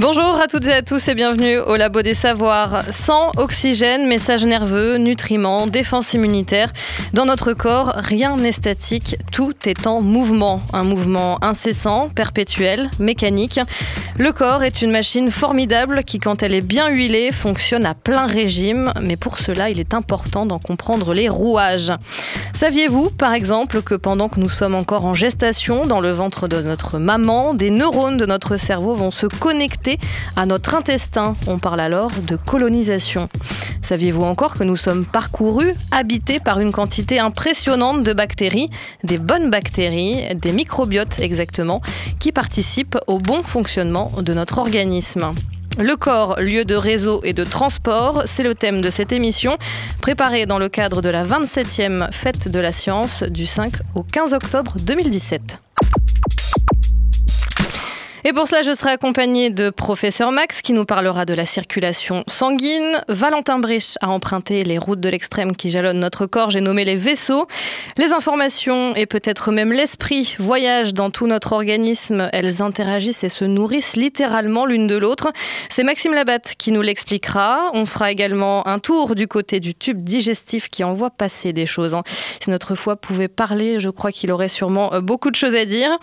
Bonjour à toutes et à tous et bienvenue au Labo des Savoirs. Sang, oxygène, message nerveux, nutriments, défense immunitaire. Dans notre corps, rien n'est statique, tout est en mouvement. Un mouvement incessant, perpétuel, mécanique. Le corps est une machine formidable qui, quand elle est bien huilée, fonctionne à plein régime. Mais pour cela, il est important d'en comprendre les rouages. Saviez-vous, par exemple, que pendant que nous sommes encore en gestation dans le ventre de notre maman, des neurones de notre cerveau vont se connecter à notre intestin. On parle alors de colonisation. Saviez-vous encore que nous sommes parcourus, habités par une quantité impressionnante de bactéries, des bonnes bactéries, des microbiotes exactement, qui participent au bon fonctionnement de notre organisme? Le corps, lieu de réseau et de transport, c'est le thème de cette émission, préparée dans le cadre de la 27e Fête de la Science du 5 au 15 octobre 2017. Et pour cela, je serai accompagnée de professeur Max qui nous parlera de la circulation sanguine. Valentin Brich a emprunté les routes de l'extrême qui jalonnent notre corps. J'ai nommé les vaisseaux. Les informations et peut-être même l'esprit voyagent dans tout notre organisme. Elles interagissent et se nourrissent littéralement l'une de l'autre. C'est Maxime Labatte qui nous l'expliquera. On fera également un tour du côté du tube digestif qui envoie passer des choses. hein. Si notre foie pouvait parler, je crois qu'il aurait sûrement euh, beaucoup de choses à dire.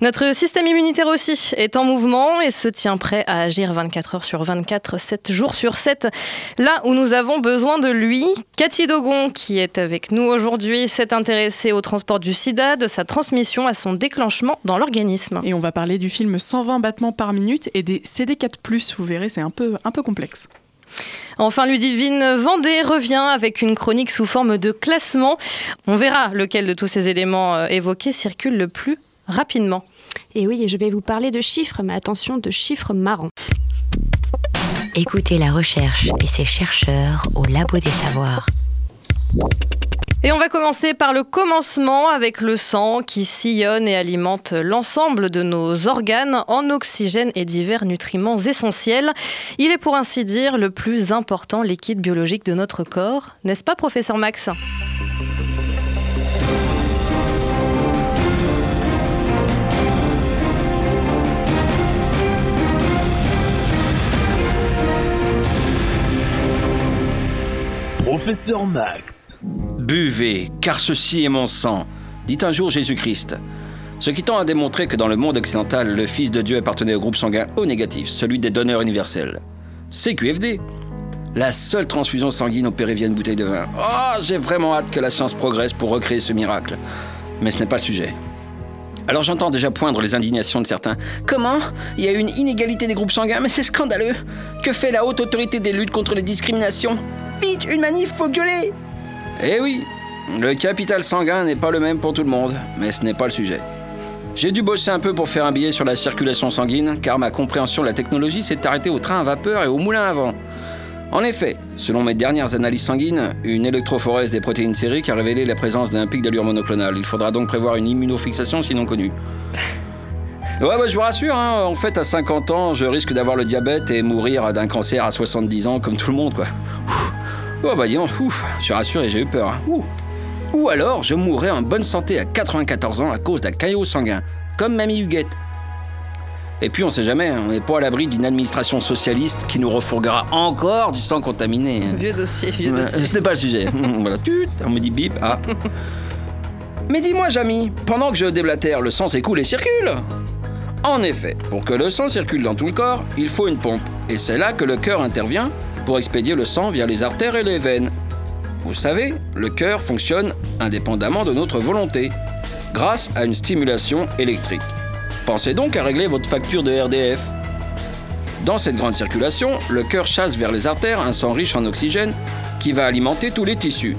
Notre système immunitaire aussi est en mouvement et se tient prêt à agir 24 heures sur 24, 7 jours sur 7, là où nous avons besoin de lui. Cathy Dogon, qui est avec nous aujourd'hui, s'est intéressée au transport du sida, de sa transmission à son déclenchement dans l'organisme. Et on va parler du film 120 battements par minute et des CD4+. Vous verrez, c'est un peu, un peu complexe. Enfin, Ludivine Vendée revient avec une chronique sous forme de classement. On verra lequel de tous ces éléments euh, évoqués circule le plus rapidement. Et oui, et je vais vous parler de chiffres, mais attention, de chiffres marrants. Écoutez la recherche et ses chercheurs au labo des savoirs. Et on va commencer par le commencement avec le sang qui sillonne et alimente l'ensemble de nos organes en oxygène et divers nutriments essentiels. Il est pour ainsi dire le plus important liquide biologique de notre corps, n'est-ce pas professeur Max? Professeur Max. Buvez, car ceci est mon sang, dit un jour Jésus-Christ. Ce qui tend à démontrer que dans le monde occidental, le Fils de Dieu appartenait au groupe sanguin O négatif, celui des donneurs universels. CQFD. La seule transfusion sanguine opérée via une bouteille de vin. Oh, j'ai vraiment hâte que la science progresse pour recréer ce miracle. Mais ce n'est pas le sujet. Alors j'entends déjà poindre les indignations de certains. Comment? Il y a une inégalité des groupes sanguins, mais c'est scandaleux. Que fait la haute autorité des luttes contre les discriminations? Vite, une manif, faut gueuler Eh oui, le capital sanguin n'est pas le même pour tout le monde, mais ce n'est pas le sujet. J'ai dû bosser un peu pour faire un billet sur la circulation sanguine, car ma compréhension de la technologie s'est arrêtée au train à vapeur et au moulin à vent. En effet, selon mes dernières analyses sanguines, une électrophorèse des protéines sériques a révélé la présence d'un pic d'allure monoclonale. Il faudra donc prévoir une immunofixation sinon connue. Ouais, bah, je vous rassure, hein, en fait, à 50 ans, je risque d'avoir le diabète et mourir d'un cancer à 70 ans, comme tout le monde, quoi. Ouf. Oh, bah, dis donc, ouf, je suis rassuré, j'ai eu peur. hein. Ouh. Ou alors, je mourrai en bonne santé à 94 ans à cause d'un caillot sanguin, comme Mamie Huguette. Et puis, on sait jamais, hein, on n'est pas à l'abri d'une administration socialiste qui nous refourguera encore du sang contaminé. Vieux dossier, vieux dossier. Ce n'est pas le sujet. voilà, tut, on me dit bip, ah. Mais dis-moi, Jamy, pendant que je déblatère, le sang s'écoule et circule En effet, pour que le sang circule dans tout le corps, il faut une pompe. Et c'est là que le cœur intervient pour expédier le sang via les artères et les veines. Vous savez, le cœur fonctionne indépendamment de notre volonté, grâce à une stimulation électrique. Pensez donc à régler votre facture de RDF. Dans cette grande circulation, le cœur chasse vers les artères un sang riche en oxygène qui va alimenter tous les tissus.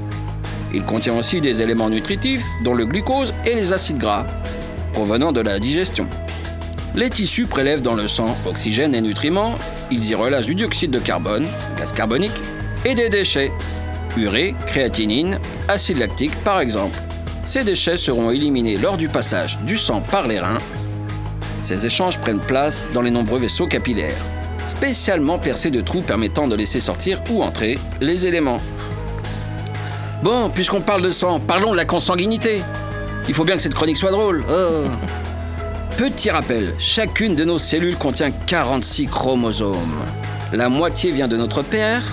Il contient aussi des éléments nutritifs, dont le glucose et les acides gras, provenant de la digestion. Les tissus prélèvent dans le sang oxygène et nutriments, ils y relâchent du dioxyde de carbone, gaz carbonique, et des déchets, urée, créatinine, acide lactique par exemple. Ces déchets seront éliminés lors du passage du sang par les reins. Ces échanges prennent place dans les nombreux vaisseaux capillaires, spécialement percés de trous permettant de laisser sortir ou entrer les éléments. Bon, puisqu'on parle de sang, parlons de la consanguinité. Il faut bien que cette chronique soit drôle. Oh. Petit rappel, chacune de nos cellules contient 46 chromosomes. La moitié vient de notre père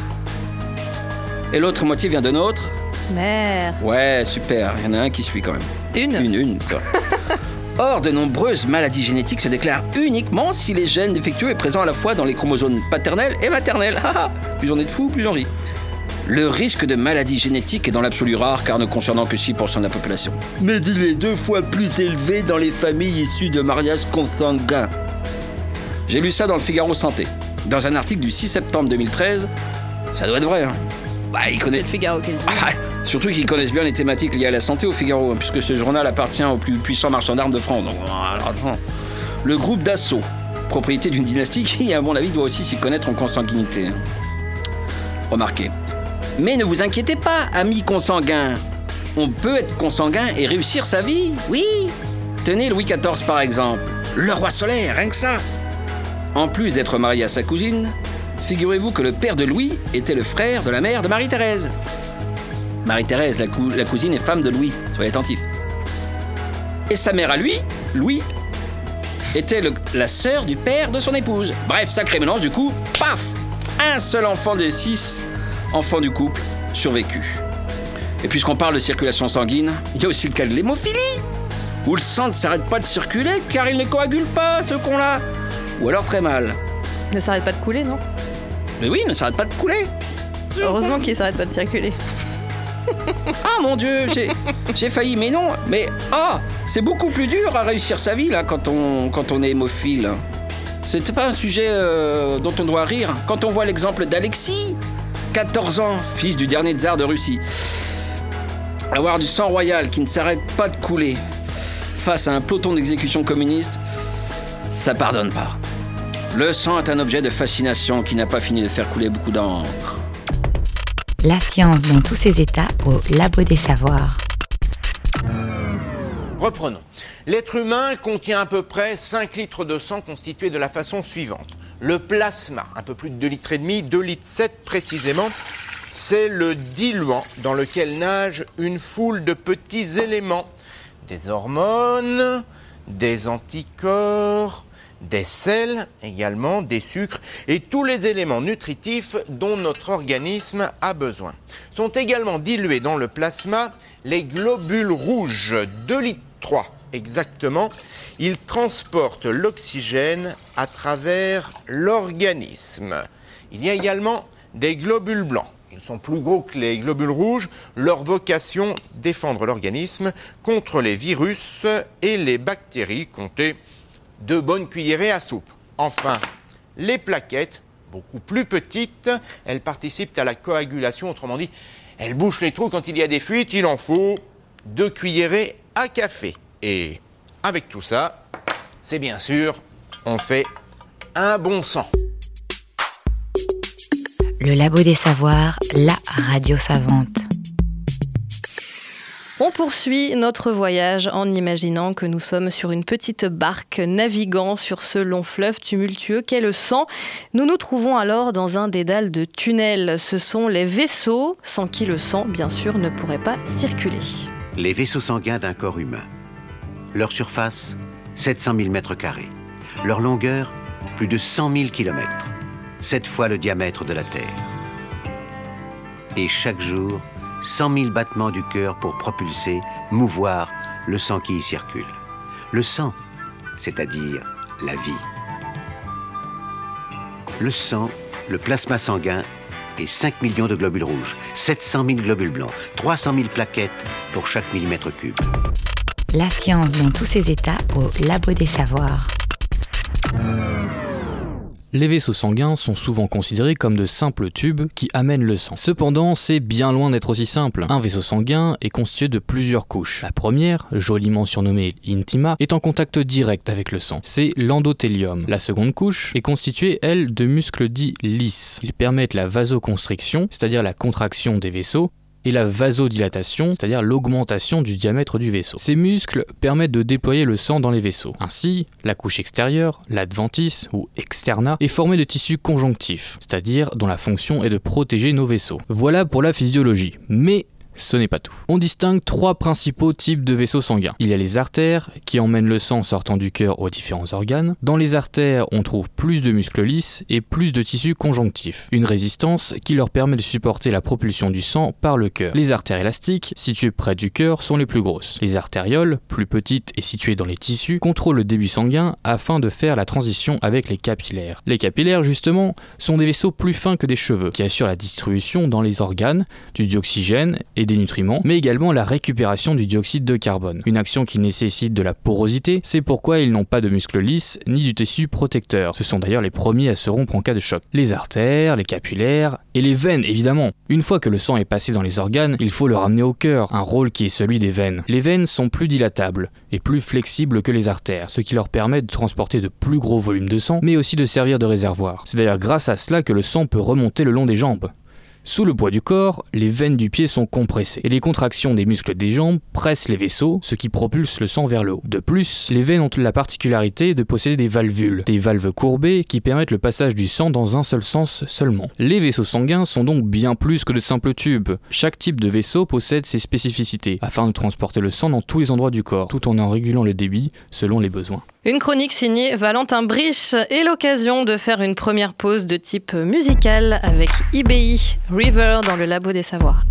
et l'autre moitié vient de notre. Mère. Ouais, super, il y en a un qui suit quand même. Une. Une, une, ça. Or, de nombreuses maladies génétiques se déclarent uniquement si les gènes défectueux est présent à la fois dans les chromosomes paternels et maternels. plus on est de fous, plus on rit. Le risque de maladie génétique est dans l'absolu rare car ne concernant que 6% de la population. Mais il est deux fois plus élevé dans les familles issues de mariages consanguins. J'ai lu ça dans le Figaro Santé. Dans un article du 6 septembre 2013, ça doit être vrai. Hein. Bah, il C'est connaît... le Figaro qui le dit. Ah, surtout qu'ils connaissent bien les thématiques liées à la santé au Figaro, hein, puisque ce journal appartient au plus puissant marchand d'armes de France. Le groupe Dassault, propriété d'une dynastie qui, à mon avis, doit aussi s'y connaître en consanguinité. hein. Remarquez. Mais ne vous inquiétez pas, amis consanguins. On peut être consanguin et réussir sa vie, oui. Tenez Louis XIV par exemple, le roi solaire, rien que ça. En plus d'être marié à sa cousine, figurez-vous que le père de Louis était le frère de la mère de Marie-Thérèse. Marie-Thérèse, la, cou- la cousine et femme de Louis, soyez attentifs. Et sa mère à lui, Louis, était le- la sœur du père de son épouse. Bref, sacré mélange, du coup, paf Un seul enfant des six enfants du couple survécu. Et puisqu'on parle de circulation sanguine, il y a aussi le cas de l'hémophilie, où le sang ne s'arrête pas de circuler car il ne coagule pas, ce con-là. Ou alors très mal. Ne s'arrête pas de couler, non? Mais oui, ne s'arrête pas de couler. Heureusement qu'il s'arrête pas de circuler. Ah mon dieu, j'ai, failli, mais non, mais ah, c'est beaucoup plus dur à réussir sa vie là quand on, est hémophile. C'était pas un sujet euh, dont on doit rire. Quand on voit l'exemple d'Alexis, 14 ans, fils du dernier tsar de Russie. Avoir du sang royal qui ne s'arrête pas de couler face à un peloton d'exécution communiste, ça pardonne pas. Le sang est un objet de fascination qui n'a pas fini de faire couler beaucoup d'encre. La science dans tous ses états au Labo des Savoirs. Reprenons. L'être humain contient à peu près 5 litres de sang constitué de la façon suivante. Le plasma, un peu plus de 2 litres et demi, 2 litres 7 précisément, c'est le diluant dans lequel nage une foule de petits éléments. Des hormones, des anticorps, des sels également, des sucres et tous les éléments nutritifs dont notre organisme a besoin. Sont également dilués dans le plasma les globules rouges, 2 litres 3 exactement. Ils transportent l'oxygène à travers l'organisme. Il y a également des globules blancs. Ils sont plus gros que les globules rouges. Leur vocation, défendre l'organisme contre les virus et les bactéries. Comptez deux bonnes cuillerées à soupe. Enfin, les plaquettes, beaucoup plus petites, elles participent à la coagulation, autrement dit, elles bouchent les trous quand il y a des fuites, il en faut deux cuillerées à café. Et avec tout ça, c'est bien sûr, on fait un bon sang. Le Labo des Savoirs, la radio savante. On poursuit notre voyage en imaginant que nous sommes sur une petite barque naviguant sur ce long fleuve tumultueux qu'est le sang. Nous nous trouvons alors dans un dédale de tunnels. Ce sont les vaisseaux sans qui le sang, bien sûr, ne pourrait pas circuler. Les vaisseaux sanguins d'un corps humain. Leur surface, 700 000 mètres carrés. Leur longueur, plus de 100 000 kilomètres. Sept fois le diamètre de la Terre. Et chaque jour, 100 000 battements du cœur pour propulser, mouvoir le sang qui y circule. Le sang, c'est-à-dire la vie. Le sang, le plasma sanguin et 5 millions de globules rouges, 700 000 globules blancs, 300 000 plaquettes pour chaque millimètre cube. La science dans tous ses états au Labo des Savoirs. Les vaisseaux sanguins sont souvent considérés comme de simples tubes qui amènent le sang. Cependant, c'est bien loin d'être aussi simple. Un vaisseau sanguin est constitué de plusieurs couches. La première, joliment surnommée intima, est en contact direct avec le sang. C'est l'endothélium. La seconde couche est constituée, elle, de muscles dits lisses. Ils permettent la vasoconstriction, c'est-à-dire la contraction des vaisseaux, et la vasodilatation, c'est-à-dire l'augmentation du diamètre du vaisseau. Ces muscles permettent de déployer le sang dans les vaisseaux. Ainsi, la couche extérieure, l'adventice ou externa, est formée de tissus conjonctifs, c'est-à-dire dont la fonction est de protéger nos vaisseaux. Voilà pour la physiologie. Mais ce n'est pas tout. On distingue trois principaux types de vaisseaux sanguins. Il y a les artères, qui emmènent le sang sortant du cœur aux différents organes. Dans les artères, on trouve plus de muscles lisses et plus de tissus conjonctifs. Une résistance qui leur permet de supporter la propulsion du sang par le cœur. Les artères élastiques, situées près du cœur, sont les plus grosses. Les artérioles, plus petites et situées dans les tissus, contrôlent le début sanguin afin de faire la transition avec les capillaires. Les capillaires, justement, sont des vaisseaux plus fins que des cheveux, qui assurent la distribution dans les organes du dioxygène et des nutriments, mais également la récupération du dioxyde de carbone. Une action qui nécessite de la porosité, c'est pourquoi ils n'ont pas de muscles lisses ni du tissu protecteur. Ce sont d'ailleurs les premiers à se rompre en cas de choc. Les artères, les capillaires et les veines évidemment. Une fois que le sang est passé dans les organes, il faut le ramener au cœur, un rôle qui est celui des veines. Les veines sont plus dilatables et plus flexibles que les artères, ce qui leur permet de transporter de plus gros volumes de sang, mais aussi de servir de réservoir. C'est d'ailleurs grâce à cela que le sang peut remonter le long des jambes. Sous le poids du corps, les veines du pied sont compressées et les contractions des muscles des jambes pressent les vaisseaux, ce qui propulse le sang vers le haut. De plus, les veines ont la particularité de posséder des valvules, des valves courbées qui permettent le passage du sang dans un seul sens seulement. Les vaisseaux sanguins sont donc bien plus que de simples tubes. Chaque type de vaisseau possède ses spécificités afin de transporter le sang dans tous les endroits du corps, tout en en régulant le débit selon les besoins. Une chronique signée Valentin Brich et l'occasion de faire une première pause de type musical avec IBI River dans le Labo des Savoirs.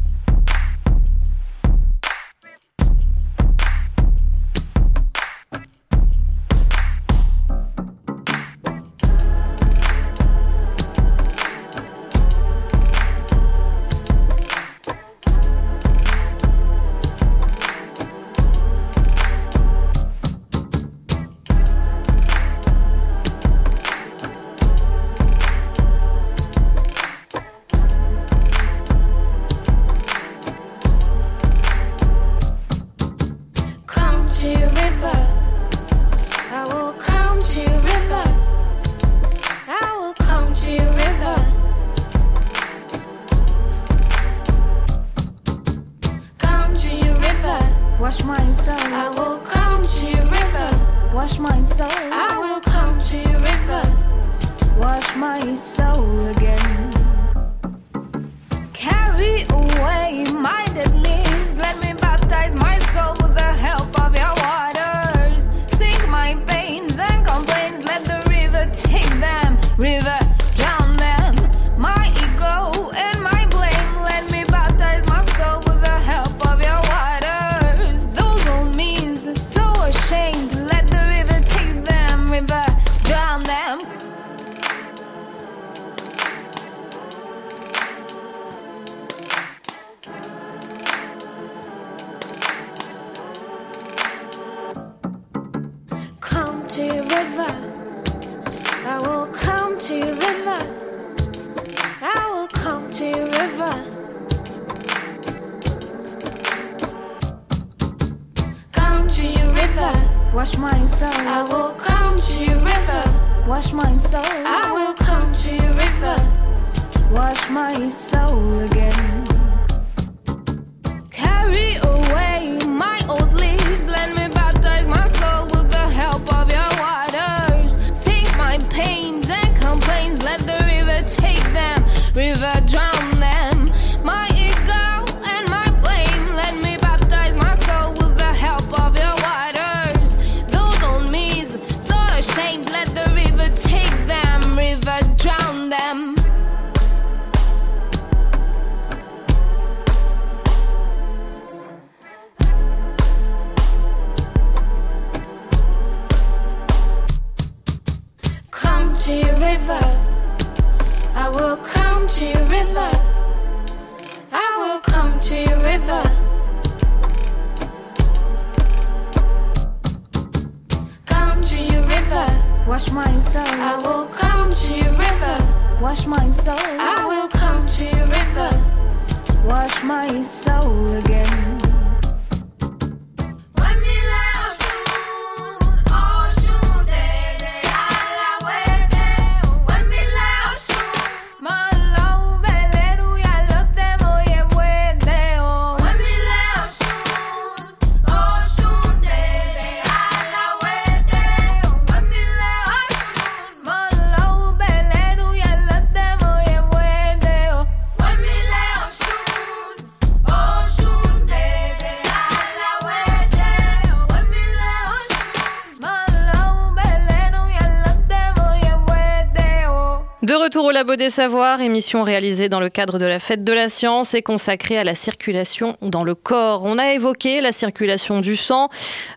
Labo des Savoirs, émission réalisée dans le cadre de la Fête de la Science et consacrée à la circulation dans le corps. On a évoqué la circulation du sang,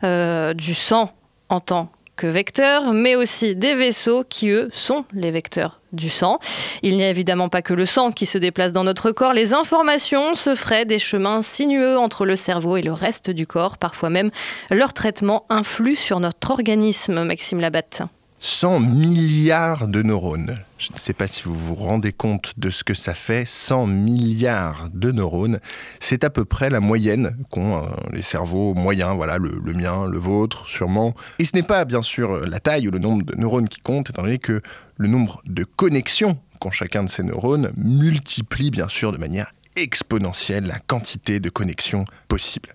euh, du sang en tant que vecteur, mais aussi des vaisseaux qui, eux, sont les vecteurs du sang. Il n'y a évidemment pas que le sang qui se déplace dans notre corps, les informations se feraient des chemins sinueux entre le cerveau et le reste du corps, parfois même leur traitement influe sur notre organisme, Maxime Labatte. 100 milliards de neurones. Je ne sais pas si vous vous rendez compte de ce que ça fait, 100 milliards de neurones. C'est à peu près la moyenne qu'ont euh, les cerveaux moyens, voilà, le, mien, le vôtre, sûrement. Et ce n'est pas bien sûr la taille ou le nombre de neurones qui compte, étant donné que le nombre de connexions qu'ont chacun de ces neurones multiplie bien sûr de manière exponentielle la quantité de connexions possibles.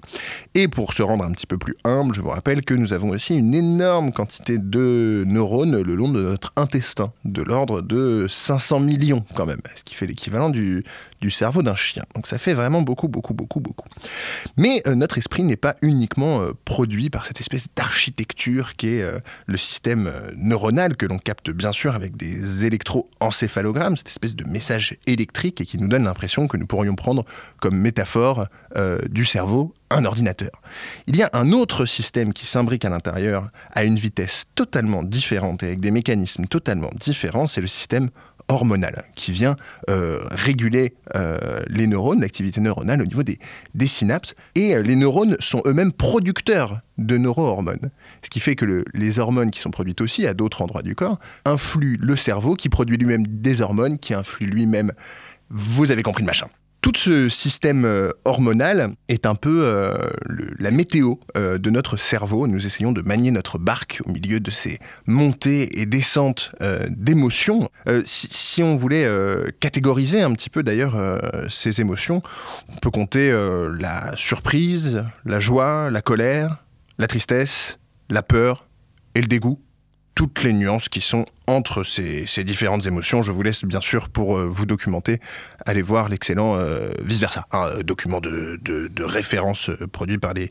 Et pour se rendre un petit peu plus humble, je vous rappelle que nous avons aussi une énorme quantité de neurones le long de notre intestin, de l'ordre de 500 millions quand même, ce qui fait l'équivalent du, du cerveau d'un chien. Donc ça fait vraiment beaucoup, beaucoup, beaucoup, beaucoup. Mais euh, notre esprit n'est pas uniquement euh, produit par cette espèce d'architecture qui est euh, le système neuronal que l'on capte bien sûr avec des électroencéphalogrammes, cette espèce de message électrique et qui nous donne l'impression que nous pourrions prendre comme métaphore du cerveau un ordinateur. Il y a un autre système qui s'imbrique à l'intérieur à une vitesse totalement différente et avec des mécanismes totalement différents, c'est le système hormonal qui vient euh, réguler euh, les neurones, l'activité neuronale au niveau des, des synapses. Et euh, les neurones sont eux-mêmes producteurs de neurohormones. Ce qui fait que le- les hormones qui sont produites aussi à d'autres endroits du corps influent le cerveau qui produit lui-même des hormones qui influent lui-même, vous avez compris le machin. Tout ce système euh, hormonal est un peu euh, la météo euh, de notre cerveau. Nous essayons de manier notre barque au milieu de ces montées et descentes d'émotions. Si, on voulait catégoriser un petit peu d'ailleurs ces émotions, on peut compter la surprise, la joie, la colère, la tristesse, la peur et le dégoût toutes les nuances qui sont entre ces, différentes émotions. Je vous laisse bien sûr pour euh, vous documenter, aller voir l'excellent euh, Vice Versa, un euh, document de, référence produit par les,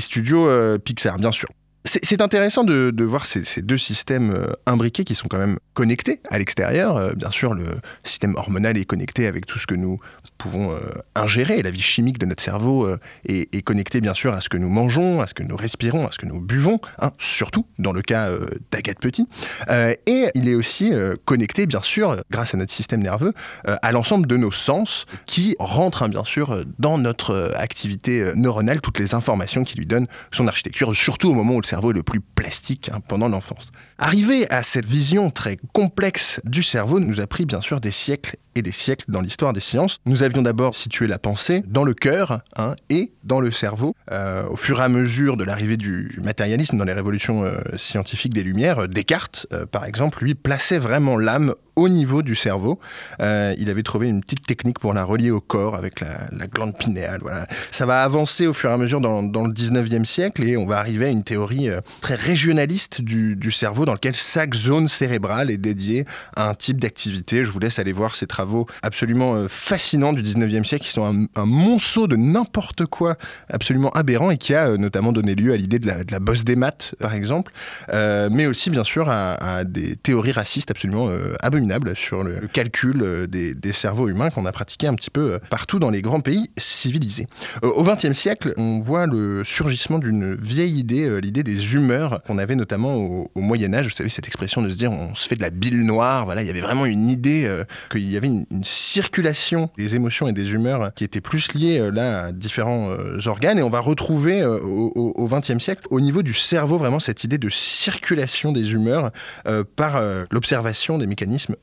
studios Pixar, bien sûr. C'est intéressant de, voir ces, deux systèmes imbriqués qui sont quand même connectés à l'extérieur. Bien sûr, le système hormonal est connecté avec tout ce que nous pouvons euh, ingérer. La vie chimique de notre cerveau euh, est, est connectée bien sûr à ce que nous mangeons, à ce que nous respirons, à ce que nous buvons, hein, surtout dans le cas euh, d'Agathe Petit. Euh, et il est aussi euh, connecté bien sûr, grâce à notre système nerveux, à l'ensemble de nos sens qui rentrent hein, bien sûr dans notre activité neuronale, toutes les informations qui lui donnent son architecture, surtout au moment où le cerveau est le plus plastique hein, pendant l'enfance. Arriver à cette vision très complexe du cerveau nous a pris bien sûr des siècles et des siècles dans l'histoire des sciences. Nous avions d'abord situé la pensée dans le cœur hein, et dans le cerveau. Euh, au fur et à mesure de l'arrivée du matérialisme dans les révolutions euh, scientifiques des Lumières, euh, Descartes, par exemple, lui plaçait vraiment l'âme au niveau du cerveau. Il avait trouvé une petite technique pour la relier au corps avec la, la glande pinéale. Voilà. Ça va avancer au fur et à mesure dans, le 19e siècle et on va arriver à une théorie très régionaliste du, du cerveau dans lequel chaque zone cérébrale est dédiée à un type d'activité. Je vous laisse aller voir ces travaux absolument fascinants du 19e siècle qui sont un, monceau de n'importe quoi absolument aberrant et qui a euh, notamment donné lieu à l'idée de la, bosse des maths, par exemple, euh, mais aussi bien sûr à, des théories racistes absolument euh, abominables sur le, calcul des, cerveaux humains qu'on a pratiqué un petit peu partout dans les grands pays civilisés. Au XXe siècle, on voit le surgissement d'une vieille idée, l'idée des humeurs qu'on avait notamment au, au Moyen Âge. Vous savez cette expression de se dire on se fait de la bile noire. Voilà, il y avait vraiment une idée qu'il y avait une, une circulation des émotions et des humeurs qui était plus liée euh, là à différents euh, organes. Et on va retrouver euh, au, XXe siècle, au niveau du cerveau, vraiment cette idée de circulation des humeurs par l'observation des mécanismes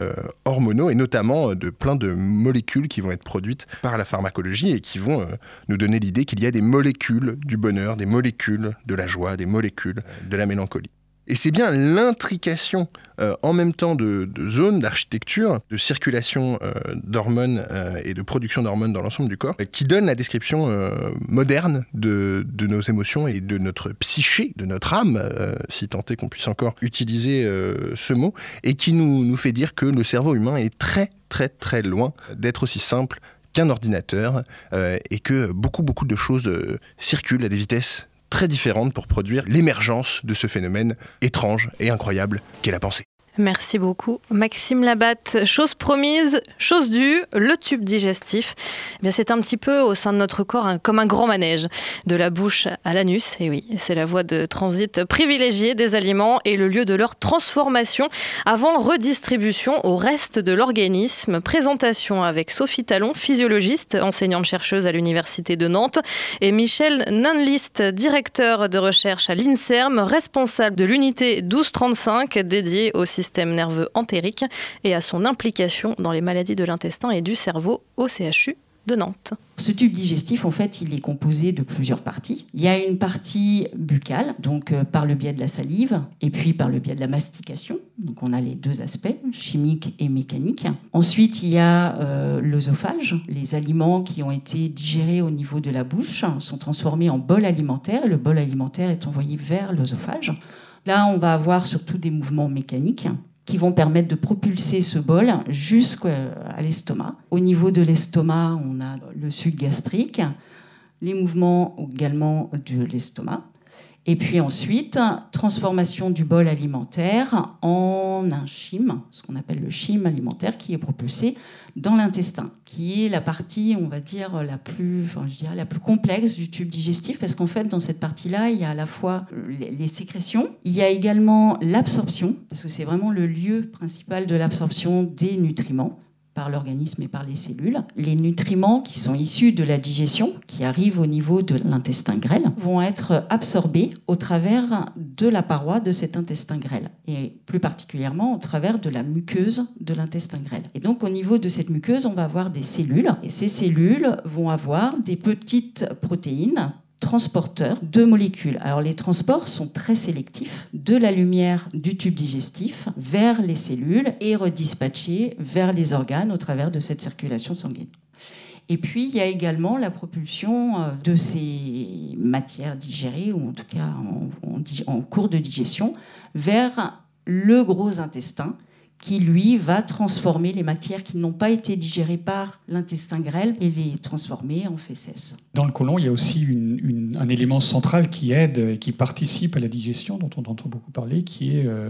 hormonaux et notamment de plein de molécules qui vont être produites par la pharmacologie et qui vont nous donner l'idée qu'il y a des molécules du bonheur, des molécules de la joie, des molécules de la mélancolie. Et c'est bien l'intrication euh, en même temps de, zones d'architecture, de circulation euh, d'hormones euh, et de production d'hormones dans l'ensemble du corps qui donne la description moderne de, nos émotions et de notre psyché, de notre âme, si tant est qu'on puisse encore utiliser ce mot, et qui nous, fait dire que le cerveau humain est très très très loin d'être aussi simple qu'un ordinateur et que beaucoup beaucoup de choses circulent à des vitesses très différentes pour produire l'émergence de ce phénomène étrange et incroyable qu'est la pensée. Merci beaucoup, Maxime Labatte. Chose promise, chose due, le tube digestif. Eh bien, c'est un petit peu au sein de notre corps un- comme un grand manège, de la bouche à l'anus. Et oui, c'est la voie de transit privilégiée des aliments et le lieu de leur transformation avant redistribution au reste de l'organisme. Présentation avec Sophie Talon, physiologiste, enseignante-chercheuse à l'Université de Nantes, et Michel Nunlist, directeur de recherche à l'INSERM, responsable de l'unité 1235 dédiée au système nerveux entérique et à son implication dans les maladies de l'intestin et du cerveau au CHU de Nantes. Ce tube digestif, en fait, il est composé de plusieurs parties. Il y a une partie buccale, donc euh, par le biais de la salive, et puis par le biais de la mastication. Donc on a les deux aspects, chimique et mécanique. Ensuite, il y a euh, l'œsophage. Les aliments qui ont été digérés au niveau de la bouche sont transformés en bol alimentaire. Le bol alimentaire est envoyé vers l'œsophage. Là, on va avoir surtout des mouvements mécaniques qui vont permettre de propulser ce bol jusqu'à l'estomac. Au niveau de l'estomac, on a le suc gastrique, les mouvements également de l'estomac. Et puis ensuite, transformation du bol alimentaire en un chyme, ce qu'on appelle le chyme alimentaire, qui est propulsé dans l'intestin, qui est la partie, on va dire, la plus, enfin, je la plus complexe du tube digestif, parce qu'en fait, dans cette partie-là, il y a à la fois les sécrétions, il y a également l'absorption, parce que c'est vraiment le lieu principal de l'absorption des nutriments par l'organisme et par les cellules. Les nutriments qui sont issus de la digestion, qui arrivent au niveau de l'intestin grêle, vont être absorbés au travers de la paroi de cet intestin grêle, et plus particulièrement au travers de la muqueuse de l'intestin grêle. Et donc au niveau de cette muqueuse, on va avoir des cellules, et ces cellules vont avoir des petites protéines transporteurs de molécules. Alors les transports sont très sélectifs de la lumière du tube digestif vers les cellules et redispatchés vers les organes au travers de cette circulation sanguine. Et puis, il y a également la propulsion euh, de ces matières digérées, ou en tout cas en, en cours de digestion, vers le gros intestin, qui, lui, va transformer les matières qui n'ont pas été digérées par l'intestin grêle et les transformer en fesses. Dans le côlon, il y a aussi un élément central qui aide et qui participe à la digestion, dont on entend beaucoup parler, qui est euh,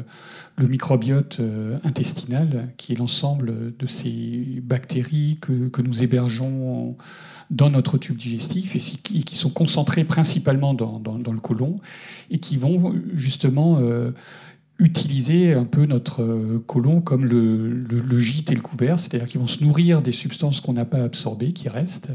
le microbiote euh, intestinal, qui est l'ensemble de ces bactéries que, nous hébergeons dans notre tube digestif et qui sont concentrées principalement dans le côlon et qui vont justement euh, utiliser un peu notre euh, côlon comme le, le- le gîte et le couvert, c'est-à-dire qu'ils vont se nourrir des substances qu'on n'a pas absorbées, qui restent,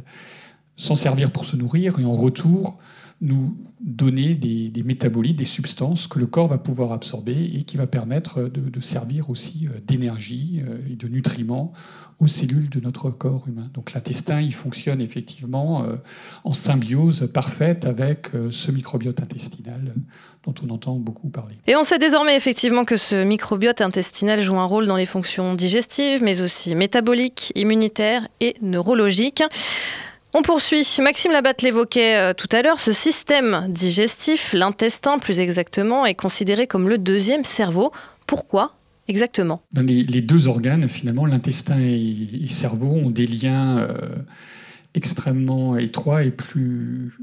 s'en servir pour se nourrir et en retour nous donner des, métabolites, des substances que le corps va pouvoir absorber et qui va permettre de, de servir aussi euh, d'énergie euh, et de nutriments aux cellules de notre corps humain. Donc l'intestin, il fonctionne effectivement euh, en symbiose parfaite avec ce microbiote intestinal dont on entend beaucoup parler. Et on sait désormais effectivement que ce microbiote intestinal joue un rôle dans les fonctions digestives, mais aussi métaboliques, immunitaires et neurologiques. On poursuit. Maxime Labatte l'évoquait euh, tout à l'heure. Ce système digestif, l'intestin plus exactement, est considéré comme le deuxième cerveau. Pourquoi exactement? Dans les, deux organes, finalement, l'intestin et, et cerveau ont des liens euh, extrêmement étroits et plus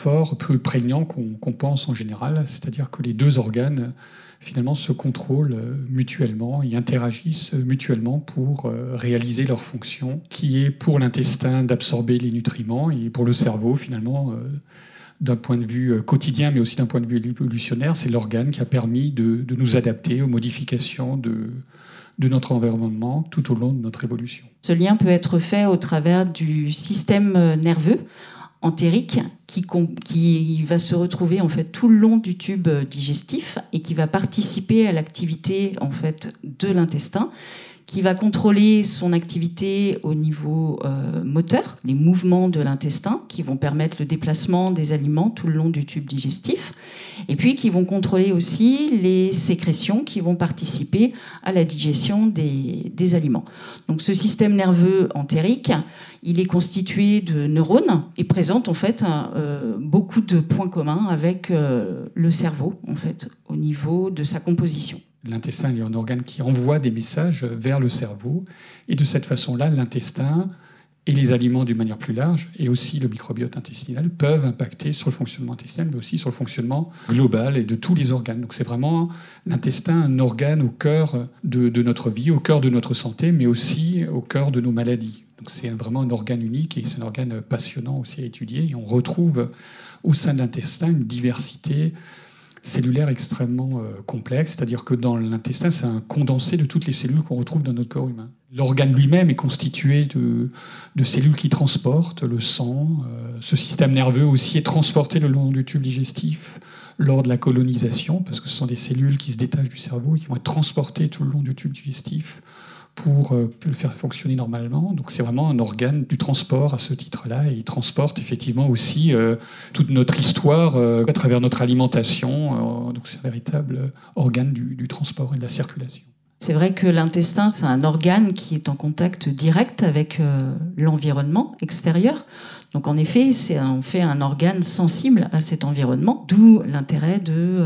forts, plus prégnants qu'on pense en général. C'est-à-dire que les deux organes, finalement, se contrôlent mutuellement et interagissent mutuellement pour euh, réaliser leur fonction, qui est pour l'intestin d'absorber les nutriments et pour le cerveau, finalement, euh, d'un point de vue euh, quotidien, mais aussi d'un point de vue évolutionnaire, c'est l'organe qui a permis de, nous adapter aux modifications de, notre environnement tout au long de notre évolution. Ce lien peut être fait au travers du système nerveux entérique qui, va se retrouver en fait tout le long du tube digestif et qui va participer à l'activité en fait de l'intestin qui va contrôler son activité au niveau euh, moteur, les mouvements de l'intestin qui vont permettre le déplacement des aliments tout le long du tube digestif, et puis qui vont contrôler aussi les sécrétions qui vont participer à la digestion des, des aliments. Donc ce système nerveux entérique, il est constitué de neurones et présente en fait euh, beaucoup de points communs avec euh, le cerveau en fait au niveau de sa composition. L'intestin est un organe qui envoie des messages vers le cerveau. Et de cette façon-là, l'intestin et les aliments d'une manière plus large, et aussi le microbiote intestinal, peuvent impacter sur le fonctionnement intestinal, mais aussi sur le fonctionnement global et de tous les organes. Donc c'est vraiment l'intestin un organe au cœur de, notre vie, au cœur de notre santé, mais aussi au cœur de nos maladies. Donc c'est vraiment un organe unique et c'est un organe passionnant aussi à étudier. Et on retrouve au sein de l'intestin une diversité cellulaire extrêmement euh, complexe, c'est-à-dire que dans l'intestin, c'est un condensé de toutes les cellules qu'on retrouve dans notre corps humain. L'organe lui-même est constitué de, de, cellules qui transportent le sang. Euh, ce système nerveux aussi est transporté le long du tube digestif lors de la colonisation, parce que ce sont des cellules qui se détachent du cerveau et qui vont être transportées tout le long du tube digestif pour euh, le faire fonctionner normalement. Donc c'est vraiment un organe du transport à ce titre-là, et il transporte effectivement aussi euh, toute notre histoire euh, à travers notre alimentation. Donc c'est un véritable organe du, transport et de la circulation. C'est vrai que l'intestin, c'est un organe qui est en contact direct avec l'environnement extérieur. Donc en effet, en fait un organe sensible à cet environnement, d'où l'intérêt de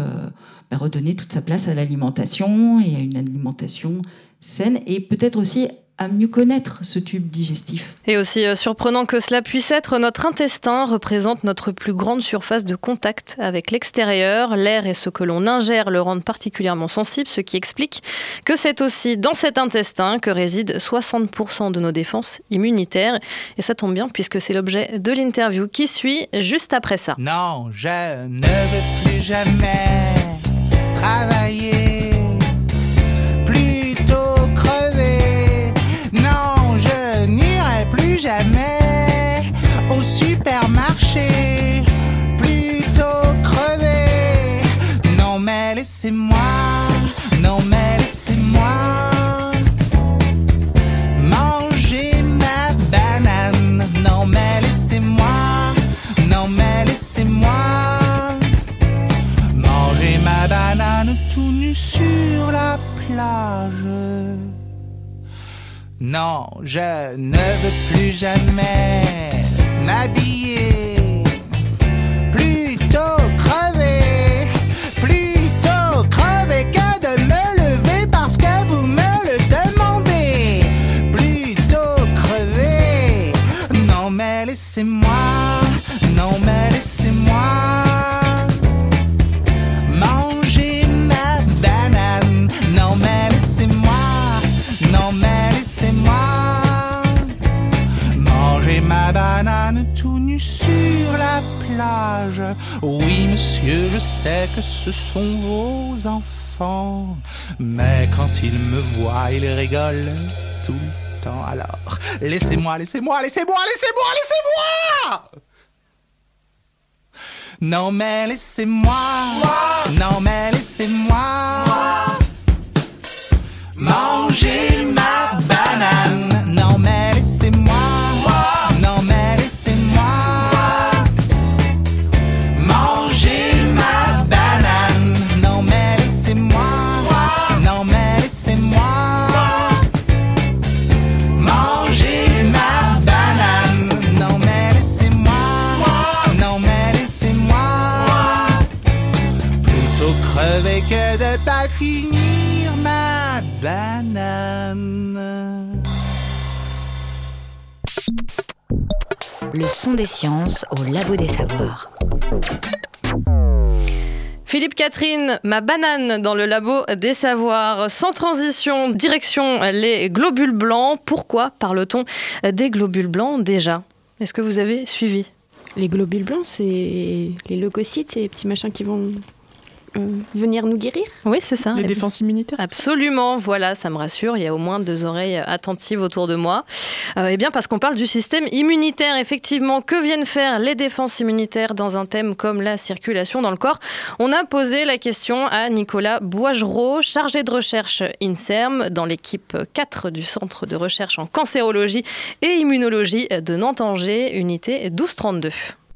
bah, redonner toute sa place à l'alimentation et à une alimentation saine et peut-être aussi à mieux connaître ce tube digestif. Et aussi euh, surprenant que cela puisse être, notre intestin représente notre plus grande surface de contact avec l'extérieur. L'air et ce que l'on ingère le rendent particulièrement sensible, ce qui explique que c'est aussi dans cet intestin que résident 60% de nos défenses immunitaires. Et ça tombe bien puisque c'est l'objet de l'interview qui suit juste après ça. Non, je ne veux plus jamais travailler. Laissez-moi, non mais laissez-moi manger ma banane. Non mais laissez-moi, non mais laissez-moi manger ma banane tout nu sur la plage. Non, je ne veux plus jamais m'habiller. Plutôt crever, que ce sont vos enfants, mais quand ils me voient, ils rigolent tout le temps. Alors, laissez-moi, laissez-moi, laissez-moi, laissez-moi, laissez-moi! Non, mais laissez-moi, non, mais laissez-moi. Manger ma Le son des sciences au labo des savoirs. Philippe Catherine, ma banane dans le labo des savoirs. Sans transition, direction les globules blancs. Pourquoi parle-t-on des globules blancs déjà? Est-ce que vous avez suivi? Les globules blancs, c'est les leucocytes, ces petits machins qui vont venir nous guérir Oui, c'est ça. Les défenses immunitaires Absolument, voilà, ça me rassure. Il y a au moins deux oreilles attentives autour de moi. Euh, eh bien, parce qu'on parle du système immunitaire, effectivement, que viennent faire les défenses immunitaires dans un thème comme la circulation dans le corps? On a posé la question à Nicolas Boigereau, chargé de recherche INSERM dans l'équipe 4 du Centre de recherche en cancérologie et immunologie de Nantes-Angers, unité 1232.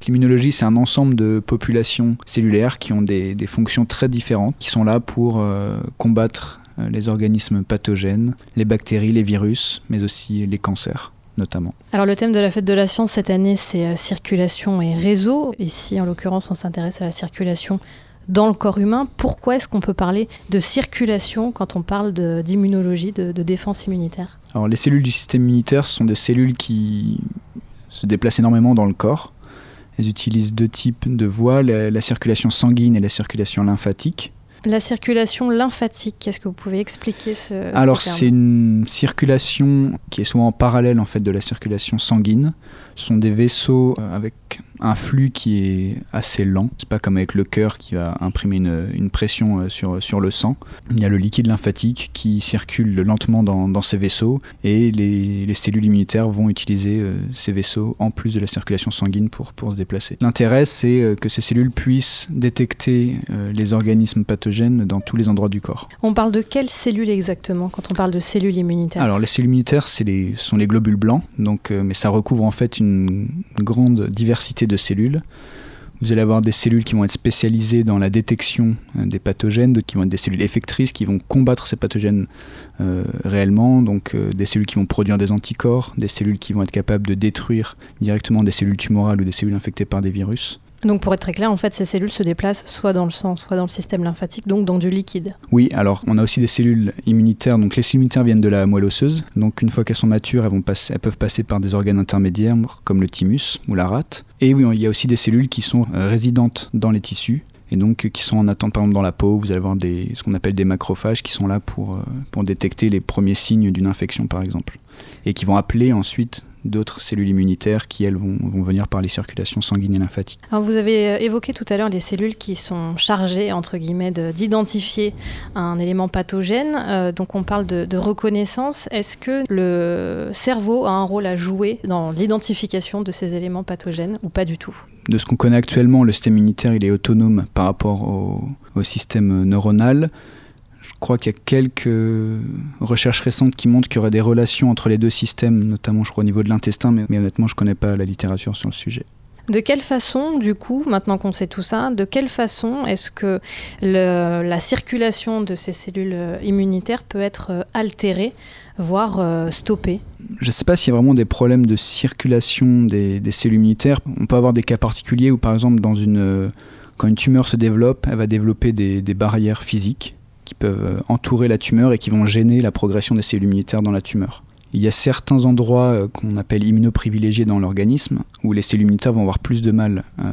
L'immunologie, c'est un ensemble de populations cellulaires qui ont des, des fonctions très différentes, qui sont là pour euh, combattre euh, les organismes pathogènes, les bactéries, les virus, mais aussi les cancers notamment. Alors le thème de la fête de la science cette année, c'est euh, circulation et réseau. Ici, en l'occurrence, on s'intéresse à la circulation dans le corps humain. Pourquoi est-ce qu'on peut parler de circulation quand on parle de- d'immunologie, de, de défense immunitaire? Alors les cellules du système immunitaire ce sont des cellules qui se déplacent énormément dans le corps. Elles utilisent deux types de voies, la, la circulation sanguine et la circulation lymphatique. La circulation lymphatique, est-ce que vous pouvez expliquer ce Alors ce c'est une circulation qui est souvent en parallèle en fait de la circulation sanguine. Ce sont des vaisseaux euh, avec un flux qui est assez lent. C'est pas comme avec le cœur qui va imprimer une, une pression euh, sur, sur le sang. Il y a le liquide lymphatique qui circule lentement dans, dans ces vaisseaux et les, les cellules immunitaires vont utiliser euh, ces vaisseaux en plus de la circulation sanguine pour, pour se déplacer. L'intérêt c'est euh, que ces cellules puissent détecter les organismes pathogènes dans tous les endroits du corps. On parle de quelles cellules exactement quand on parle de cellules immunitaires? Alors les cellules immunitaires, c'est les, sont les globules blancs, donc, mais ça recouvre en fait une grande diversité de cellules. Vous allez avoir des cellules qui vont être spécialisées dans la détection euh, des pathogènes, qui vont être des cellules effectrices qui vont combattre ces pathogènes euh, réellement, donc euh, des cellules qui vont produire des anticorps, des cellules qui vont être capables de détruire directement des cellules tumorales ou des cellules infectées par des virus. Donc pour être très clair, en fait, ces cellules se déplacent soit dans le sang, soit dans le système lymphatique, donc dans du liquide. Oui, alors on a aussi des cellules immunitaires. Donc les cellules immunitaires viennent de la moelle osseuse. Donc une fois qu'elles sont matures, elles, vont passer, elles peuvent passer par des organes intermédiaires comme le thymus ou la rate. Et oui, il y a aussi des cellules qui sont euh, résidentes dans les tissus et donc euh, qui sont en attente par exemple dans la peau. Vous allez avoir des, ce qu'on appelle des macrophages qui sont là pour, euh, pour détecter les premiers signes d'une infection par exemple et qui vont appeler ensuite d'autres cellules immunitaires qui elles vont, vont venir par les circulations sanguines et lymphatiques. Alors vous avez euh, évoqué tout à l'heure les cellules qui sont chargées, entre guillemets, de- d'identifier un élément pathogène. Euh, donc on parle de, de reconnaissance. Est-ce que le cerveau a un rôle à jouer dans l'identification de ces éléments pathogènes ou pas du tout? De ce qu'on connaît actuellement, le système immunitaire il est autonome par rapport au, au système neuronal. Je crois qu'il y a quelques recherches récentes qui montrent qu'il y aurait des relations entre les deux systèmes, notamment je crois au niveau de l'intestin, mais, mais honnêtement je ne connais pas la littérature sur le sujet. De quelle façon, du coup, maintenant qu'on sait tout ça, de quelle façon est-ce que le- la circulation de ces cellules euh, immunitaires peut être euh, altérée, voire euh, stoppée? Je ne sais pas s'il y a vraiment des problèmes de circulation des, des cellules immunitaires. On peut avoir des cas particuliers où par exemple dans une, quand une tumeur se développe, elle va développer des, des barrières physiques qui peuvent euh, entourer la tumeur et qui vont gêner la progression des cellules immunitaires dans la tumeur. Il y a certains endroits euh, qu'on appelle immunoprivilégiés dans l'organisme où les cellules immunitaires vont avoir plus de mal euh,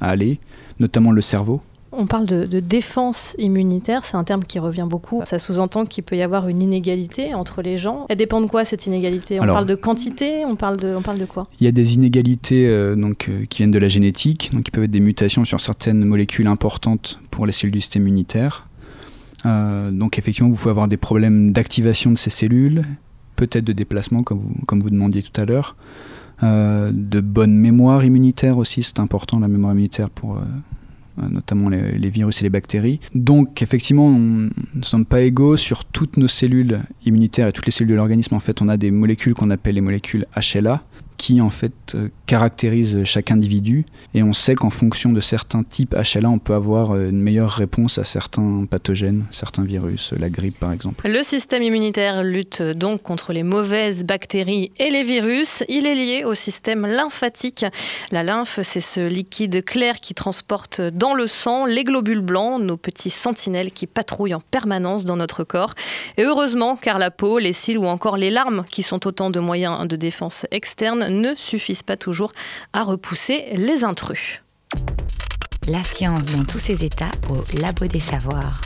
à aller, notamment le cerveau. On parle de, de défense immunitaire, c'est un terme qui revient beaucoup. Ça sous-entend qu'il peut y avoir une inégalité entre les gens. Elle dépend de quoi cette inégalité? On Alors- parle de quantité on parle de, on parle de quoi? Il y a des inégalités euh, donc, euh, qui viennent de la génétique, donc qui peuvent être des mutations sur certaines molécules importantes pour les cellules du système immunitaire. Euh, donc effectivement, vous pouvez avoir des problèmes d'activation de ces cellules, peut-être de déplacement, comme vous, comme demandiez tout à l'heure, Euh, de bonne mémoire immunitaire aussi, c'est important la mémoire immunitaire pour... euh, notamment les, virus et les bactéries. Donc effectivement, on ne sommes pas égaux sur toutes nos cellules immunitaires et toutes les cellules de l'organisme. En fait, on a des molécules qu'on appelle les molécules HLA qui en fait euh, caractérisent chaque individu et on sait qu'en fonction de certains types HLA, on peut avoir euh, une meilleure réponse à certains pathogènes, certains virus, la grippe par exemple. Le système immunitaire lutte donc contre les mauvaises bactéries et les virus. Il est lié au système lymphatique. La lymphe, c'est ce liquide clair qui transporte dans le sang les globules blancs, nos petits sentinelles qui patrouillent en permanence dans notre corps. Et heureusement, car la peau, les cils ou encore les larmes, qui sont autant de moyens de défense externe, ne suffisent pas toujours à repousser les intrus. La science dans tous ses états au Labo des Savoirs.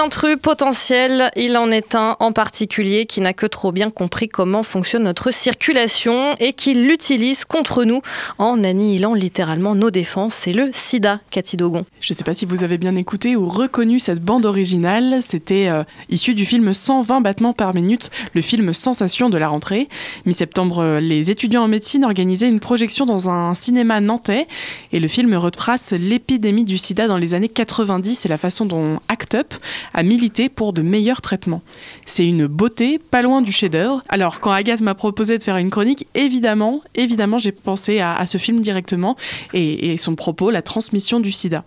Intrus potentiels, il en est un en particulier qui n'a que trop bien compris comment fonctionne notre circulation et qui l'utilise contre nous en annihilant littéralement nos défenses. C'est le sida, Cathy Dogon. Je ne sais pas si vous avez bien écouté ou reconnu cette bande originale. C'était euh, issu du film 120 battements par minute, le film sensation de la rentrée. Mi-septembre, euh, les étudiants en médecine organisaient une projection dans un cinéma nantais et le film retrace l'épidémie du sida dans les années 90 et la façon dont ACT UP a milité pour de meilleurs traitements. C'est une beauté, pas loin du chef-d'œuvre. Alors, quand Agathe m'a proposé de faire une chronique, évidemment, évidemment, j'ai pensé à, à ce film directement et, et son propos, la transmission du sida.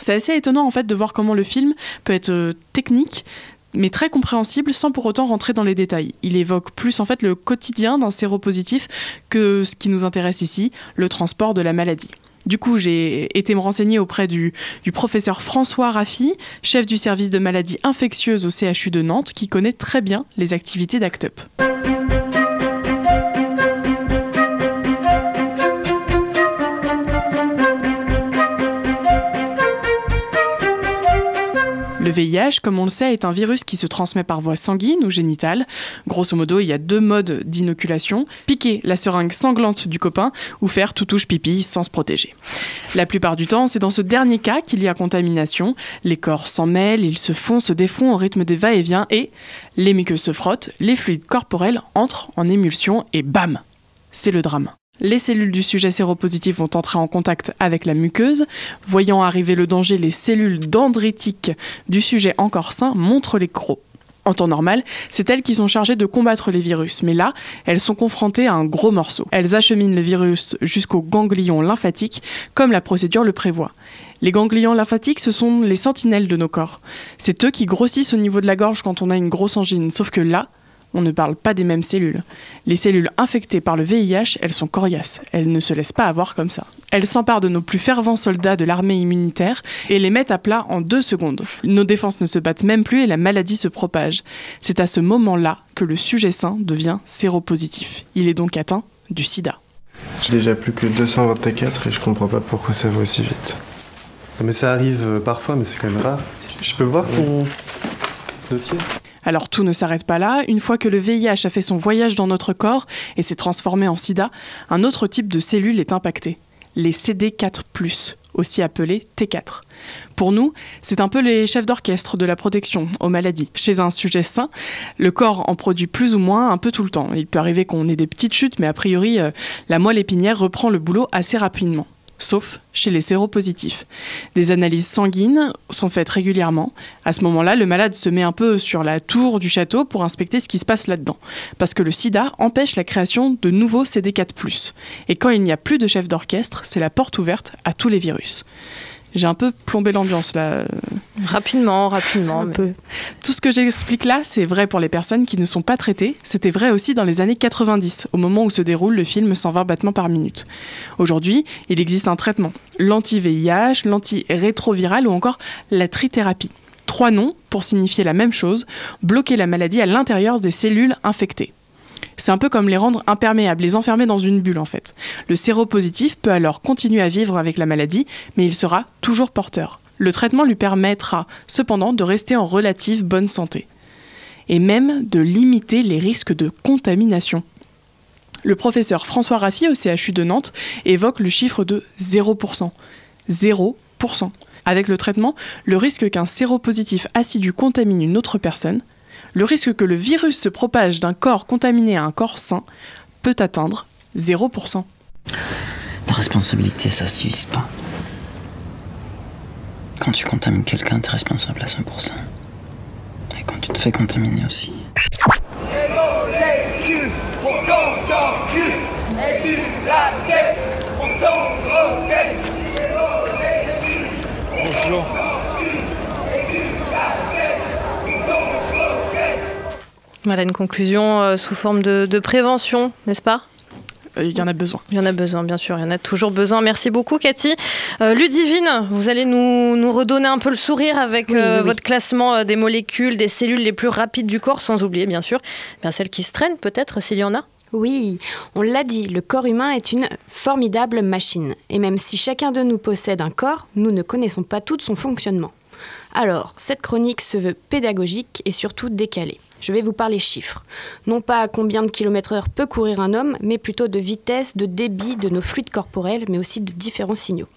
C'est assez étonnant en fait de voir comment le film peut être euh, technique mais très compréhensible sans pour autant rentrer dans les détails. Il évoque plus en fait le quotidien d'un séropositif que ce qui nous intéresse ici, le transport de la maladie. Du coup, j'ai été me renseigner auprès du, professeur François Raffi, chef du service de maladies infectieuses au CHU de Nantes, qui connaît très bien les activités d'ACT UP. Le VIH, comme on le sait, est un virus qui se transmet par voie sanguine ou génitale. Grosso modo, il y a deux modes d'inoculation piquer la seringue sanglante du copain ou faire tout touche pipi sans se protéger. La plupart du temps, c'est dans ce dernier cas qu'il y a contamination. Les corps s'en mêlent, ils se font, se défont au rythme des va-et-vient et les muqueuses se frottent, les fluides corporels entrent en émulsion et bam C'est le drame. Les cellules du sujet séropositif vont entrer en contact avec la muqueuse. Voyant arriver le danger, les cellules dendritiques du sujet encore sain montrent les crocs. En temps normal, c'est elles qui sont chargées de combattre les virus, mais là, elles sont confrontées à un gros morceau. Elles acheminent le virus jusqu'aux ganglions lymphatiques, comme la procédure le prévoit. Les ganglions lymphatiques, ce sont les sentinelles de nos corps. C'est eux qui grossissent au niveau de la gorge quand on a une grosse angine, sauf que là, on ne parle pas des mêmes cellules. Les cellules infectées par le VIH, elles sont coriaces. Elles ne se laissent pas avoir comme ça. Elles s'emparent de nos plus fervents soldats de l'armée immunitaire et les mettent à plat en deux secondes. Nos défenses ne se battent même plus et la maladie se propage. C'est à ce moment-là que le sujet sain devient séropositif. Il est donc atteint du sida. J'ai déjà plus que 224 et je comprends pas pourquoi ça va aussi vite. Mais ça arrive euh, parfois, mais c'est quand même rare. Je peux voir ton dossier? Alors tout ne s'arrête pas là. Une fois que le VIH a fait son voyage dans notre corps et s'est transformé en sida, un autre type de cellule est impacté. Les CD4+, aussi appelés T4. Pour nous, c'est un peu les chefs d'orchestre de la protection aux maladies. Chez un sujet sain, le corps en produit plus ou moins un peu tout le temps. Il peut arriver qu'on ait des petites chutes, mais a priori, euh, la moelle épinière reprend le boulot assez rapidement sauf chez les séropositifs. Des analyses sanguines sont faites régulièrement. À ce moment-là, le malade se met un peu sur la tour du château pour inspecter ce qui se passe là-dedans. Parce que le sida empêche la création de nouveaux CD4+. Et quand il n'y a plus de chef d'orchestre, c'est la porte ouverte à tous les virus. J'ai un peu plombé l'ambiance là. Rapidement, rapidement. Un mais- peu. Tout ce que j'explique là, c'est vrai pour les personnes qui ne sont pas traitées. C'était vrai aussi dans les années 90, au moment où se déroule le film 120 battements par minute. Aujourd'hui, il existe un traitement l'anti-VIH, l'anti-rétroviral ou encore la trithérapie. Trois noms pour signifier la même chose bloquer la maladie à l'intérieur des cellules infectées. C'est un peu comme les rendre imperméables, les enfermer dans une bulle en fait. Le séropositif peut alors continuer à vivre avec la maladie, mais il sera toujours porteur. Le traitement lui permettra cependant de rester en relative bonne santé. Et même de limiter les risques de contamination. Le professeur François Raffi au CHU de Nantes évoque le chiffre de 0%. 0%. Avec le traitement, le risque qu'un séropositif assidu contamine une autre personne, le risque que le virus se propage d'un corps contaminé à un corps sain peut atteindre 0%. La responsabilité, ça se divise pas. Quand tu contamines quelqu'un, t'es responsable à 100%. Et quand tu te fais contaminer aussi. molécules pour qu'on s'encule et du latex pour ton grossesse. Bonjour. Voilà une conclusion euh, sous forme de, de prévention, n'est-ce pas? Il y en a besoin. Il y en a besoin, bien sûr. Il y en a toujours besoin. Merci beaucoup, Cathy. Euh, Ludivine, vous allez nous, nous redonner un peu le sourire avec Oui, euh, oui, oui. votre classement euh, des molécules, des cellules les plus rapides du corps, sans oublier, bien sûr, bien celles qui se traînent, peut-être, s'il y en a. Oui, on l'a dit, le corps humain est une formidable machine. Et même si chacun de nous possède un corps, nous ne connaissons pas tout son fonctionnement. Alors, cette chronique se veut pédagogique et surtout décalée. Je vais vous parler chiffres. Non pas à combien de kilomètres heure peut courir un homme, mais plutôt de vitesse, de débit, de nos fluides corporels, mais aussi de différents signaux.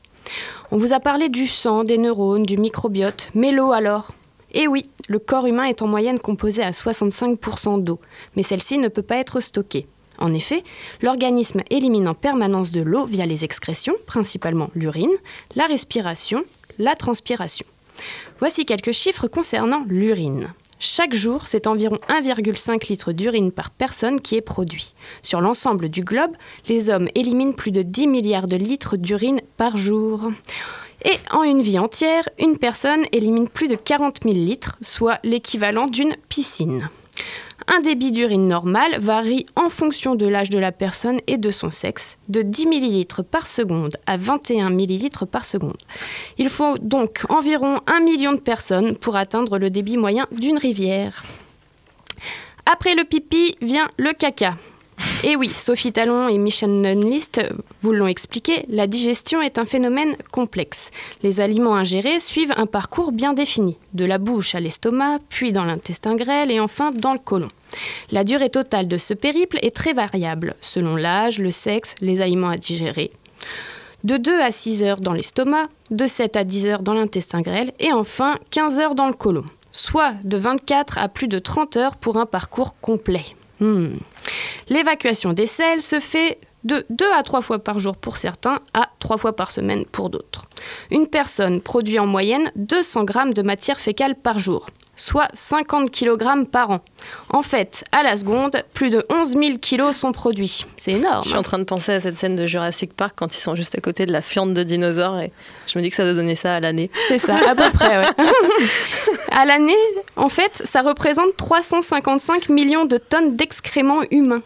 On vous a parlé du sang, des neurones, du microbiote, mais l'eau alors? Eh oui, le corps humain est en moyenne composé à 65% d'eau, mais celle-ci ne peut pas être stockée. En effet, l'organisme élimine en permanence de l'eau via les excrétions, principalement l'urine, la respiration, la transpiration. Voici quelques chiffres concernant l'urine. Chaque jour, c'est environ 1,5 litre d'urine par personne qui est produit. Sur l'ensemble du globe, les hommes éliminent plus de 10 milliards de litres d'urine par jour. Et en une vie entière, une personne élimine plus de 40 000 litres, soit l'équivalent d'une piscine. Un débit d'urine normal varie en fonction de l'âge de la personne et de son sexe, de 10 ml par seconde à 21 ml par seconde. Il faut donc environ 1 million de personnes pour atteindre le débit moyen d'une rivière. Après le pipi vient le caca. Et oui, Sophie Talon et Michel Nunlist vous l'ont expliqué, la digestion est un phénomène complexe. Les aliments ingérés suivent un parcours bien défini, de la bouche à l'estomac, puis dans l'intestin grêle et enfin dans le côlon. La durée totale de ce périple est très variable, selon l'âge, le sexe, les aliments à digérer. De 2 à 6 heures dans l'estomac, de 7 à 10 heures dans l'intestin grêle et enfin 15 heures dans le côlon, soit de 24 à plus de 30 heures pour un parcours complet. Hmm. L'évacuation des selles se fait de 2 à 3 fois par jour pour certains à 3 fois par semaine pour d'autres. Une personne produit en moyenne 200 grammes de matière fécale par jour, soit 50 kg par an. En fait, à la seconde, plus de 11 000 kg sont produits. C'est énorme. Je suis en train de penser à cette scène de Jurassic Park quand ils sont juste à côté de la fiente de dinosaures et je me dis que ça doit donner ça à l'année. C'est ça, à peu près, ouais. à l'année, en fait, ça représente 355 millions de tonnes d'excréments humains.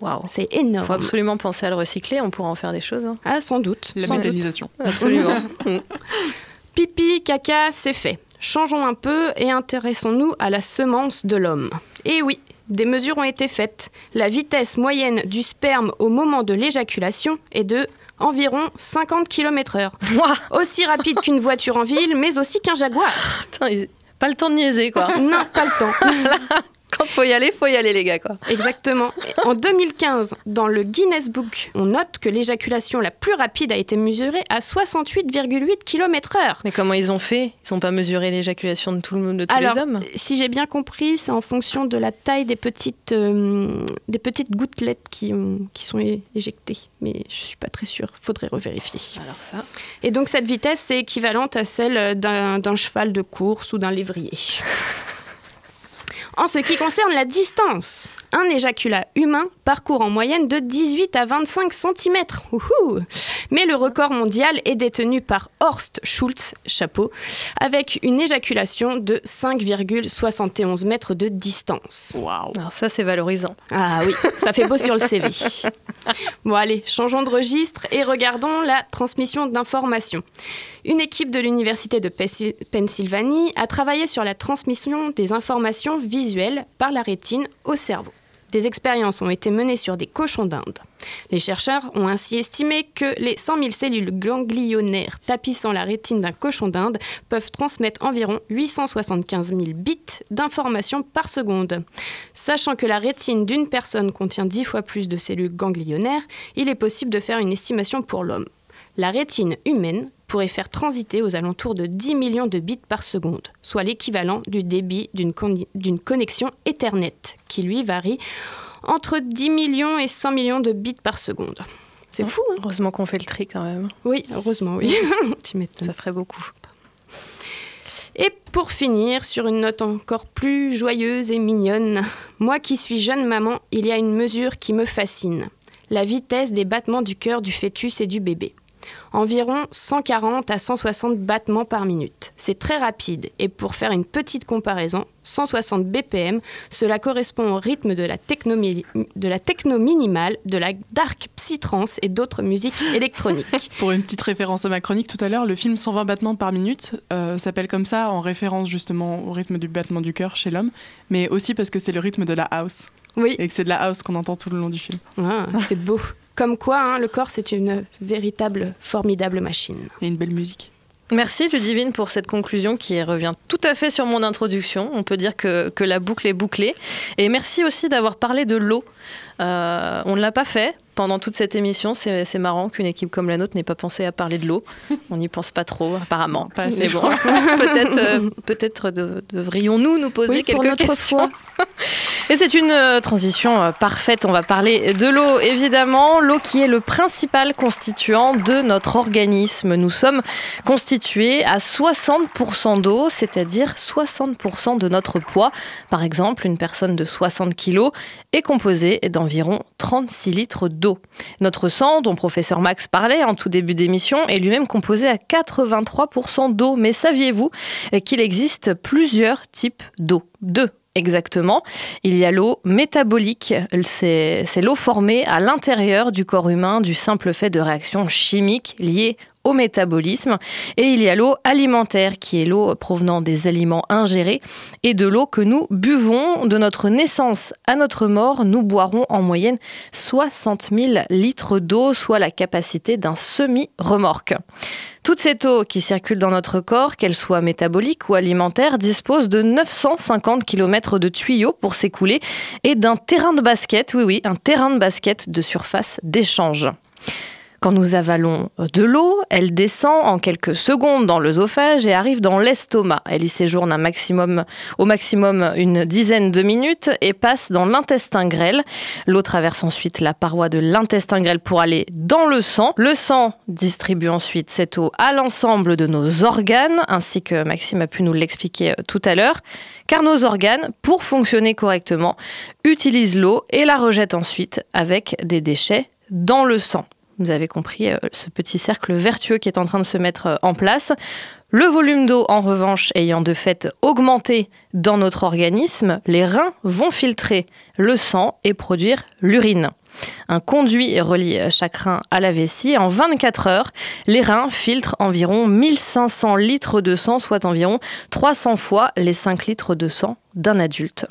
Waouh. C'est énorme. Il faut absolument penser à le recycler, on pourra en faire des choses. hein. Ah, sans doute. La sans doute. méthanisation. Absolument. Pipi, caca, c'est fait. Changeons un peu et intéressons-nous à la semence de l'homme. Et oui, des mesures ont été faites. La vitesse moyenne du sperme au moment de l'éjaculation est de environ 50 km/h. Aussi rapide qu'une voiture en ville, mais aussi qu'un jaguar. Putain, pas le temps de niaiser, quoi. Non, pas le temps. Quand faut y aller, faut y aller, les gars, quoi. Exactement. En 2015, dans le Guinness Book, on note que l'éjaculation la plus rapide a été mesurée à 68,8 km/h. Mais comment ils ont fait? Ils n'ont pas mesuré l'éjaculation de tout le monde, de tous Alors, les hommes? si j'ai bien compris, c'est en fonction de la taille des petites, euh, des petites gouttelettes qui, ont- qui sont éjectées. Mais je suis pas très sûre. Faudrait revérifier. Alors ça. Et donc cette vitesse, c'est équivalente à celle d'un cheval de course ou d'un lévrier. En ce qui concerne la distance, un éjaculat humain parcourt en moyenne de 18 à 25 cm. Mais le record mondial est détenu par Horst Schultz, chapeau, avec une éjaculation de 5,71 mètres de distance. Waouh Alors ça, c'est valorisant. Ah oui, ça fait beau sur le CV. Bon allez, changeons de registre et regardons la transmission d'informations. Une équipe de l'Université de Pennsylvanie a travaillé sur la transmission des informations visuelles par la rétine au cerveau. Des expériences ont été menées sur des cochons d'Inde. Les chercheurs ont ainsi estimé que les 100 000 cellules ganglionnaires tapissant la rétine d'un cochon d'Inde peuvent transmettre environ 875 000 bits d'informations par seconde. Sachant que la rétine d'une personne contient 10 fois plus de cellules ganglionnaires, il est possible de faire une estimation pour l'homme. La rétine humaine pourrait faire transiter aux alentours de 10 millions de bits par seconde, soit l'équivalent du débit d'une con- d'une connexion Ethernet, qui lui varie entre 10 millions et 100 millions de bits par seconde. C'est fou, hein? Heureusement qu'on fait le tri quand même. Oui, heureusement, oui. tu m'étonnes. Ça ferait beaucoup. Et pour finir, sur une note encore plus joyeuse et mignonne, moi qui suis jeune maman, il y a une mesure qui me fascine. La vitesse des battements du cœur du fœtus et du bébé. Environ 140 à 160 battements par minute. C'est très rapide et pour faire une petite comparaison, 160 BPM, cela correspond au rythme de la techno, de la techno minimale, de la dark psytrance et d'autres musiques électroniques. Pour une petite référence à ma chronique tout à l'heure, le film 120 battements par minute euh, s'appelle comme ça en référence justement au rythme du battement du cœur chez l'homme, mais aussi parce que c'est le rythme de la house. Oui. Et que c'est de la house qu'on entend tout le long du film. Ah, c'est beau. Comme quoi, hein, le corps, c'est une véritable, formidable machine. Et une belle musique. Merci Ludivine pour cette conclusion qui revient tout à fait sur mon introduction. On peut dire que, que la boucle est bouclée. Et merci aussi d'avoir parlé de l'eau. Euh, on ne l'a pas fait pendant toute cette émission. C'est marrant qu'une équipe comme la nôtre n'ait pas pensé à parler de l'eau. On n'y pense pas trop, apparemment. Pas assez, bon, peut-être euh, peut-être de- devrions-nous nous poser Oui, quelques questions. Et c'est une euh, transition parfaite. On va parler de l'eau, évidemment. L'eau qui est le principal constituant de notre organisme. Nous sommes constitués à 60% d'eau, c'est-à-dire 60% de notre poids. Par exemple, une personne de 60 kg est composée d'environ 36 litres d'eau. Notre sang, dont professeur Max parlait en tout début d'émission, est lui-même composé à 83% d'eau. Mais saviez-vous euh, qu'il existe plusieurs types d'eau? Deux Exactement. Il y a l'eau métabolique, c'est l'eau formée à l'intérieur du corps humain du simple fait de réactions chimiques liées au métabolisme. Et il y a l'eau alimentaire, qui est l'eau provenant des aliments ingérés et de l'eau que nous buvons. De notre naissance à notre mort, nous boirons en moyenne 60 000 litres d'eau, soit la capacité d'un semi-remorque. Toute cette eau qui circule dans notre corps, qu'elle soit métabolique ou alimentaire, dispose de 950 km de tuyaux pour s'écouler et d'un terrain de basket, oui oui, un terrain de basket de surface d'échange. Quand nous avalons de l'eau, elle descend en quelques secondes dans l'œsophage et arrive dans l'estomac. Elle y séjourne au maximum une dizaine de minutes et passe dans l'intestin grêle. L'eau traverse ensuite la paroi de l'intestin grêle pour aller dans le sang. Le sang distribue ensuite cette eau à l'ensemble de nos organes, ainsi que Maxime a pu nous l'expliquer euh, tout à l'heure. Car nos organes, pour fonctionner correctement, utilisent l'eau et la rejettent ensuite avec des déchets dans le sang. Vous avez compris euh, ce petit cercle vertueux qui est en train de se mettre euh, en place. Le volume d'eau, en revanche, ayant de fait augmenté dans notre organisme, les reins vont filtrer le sang et produire l'urine. Un conduit relie chaque rein à la vessie. En 24 heures, les reins filtrent environ 1500 litres de sang, soit environ 300 fois les 5 litres de sang d'un adulte.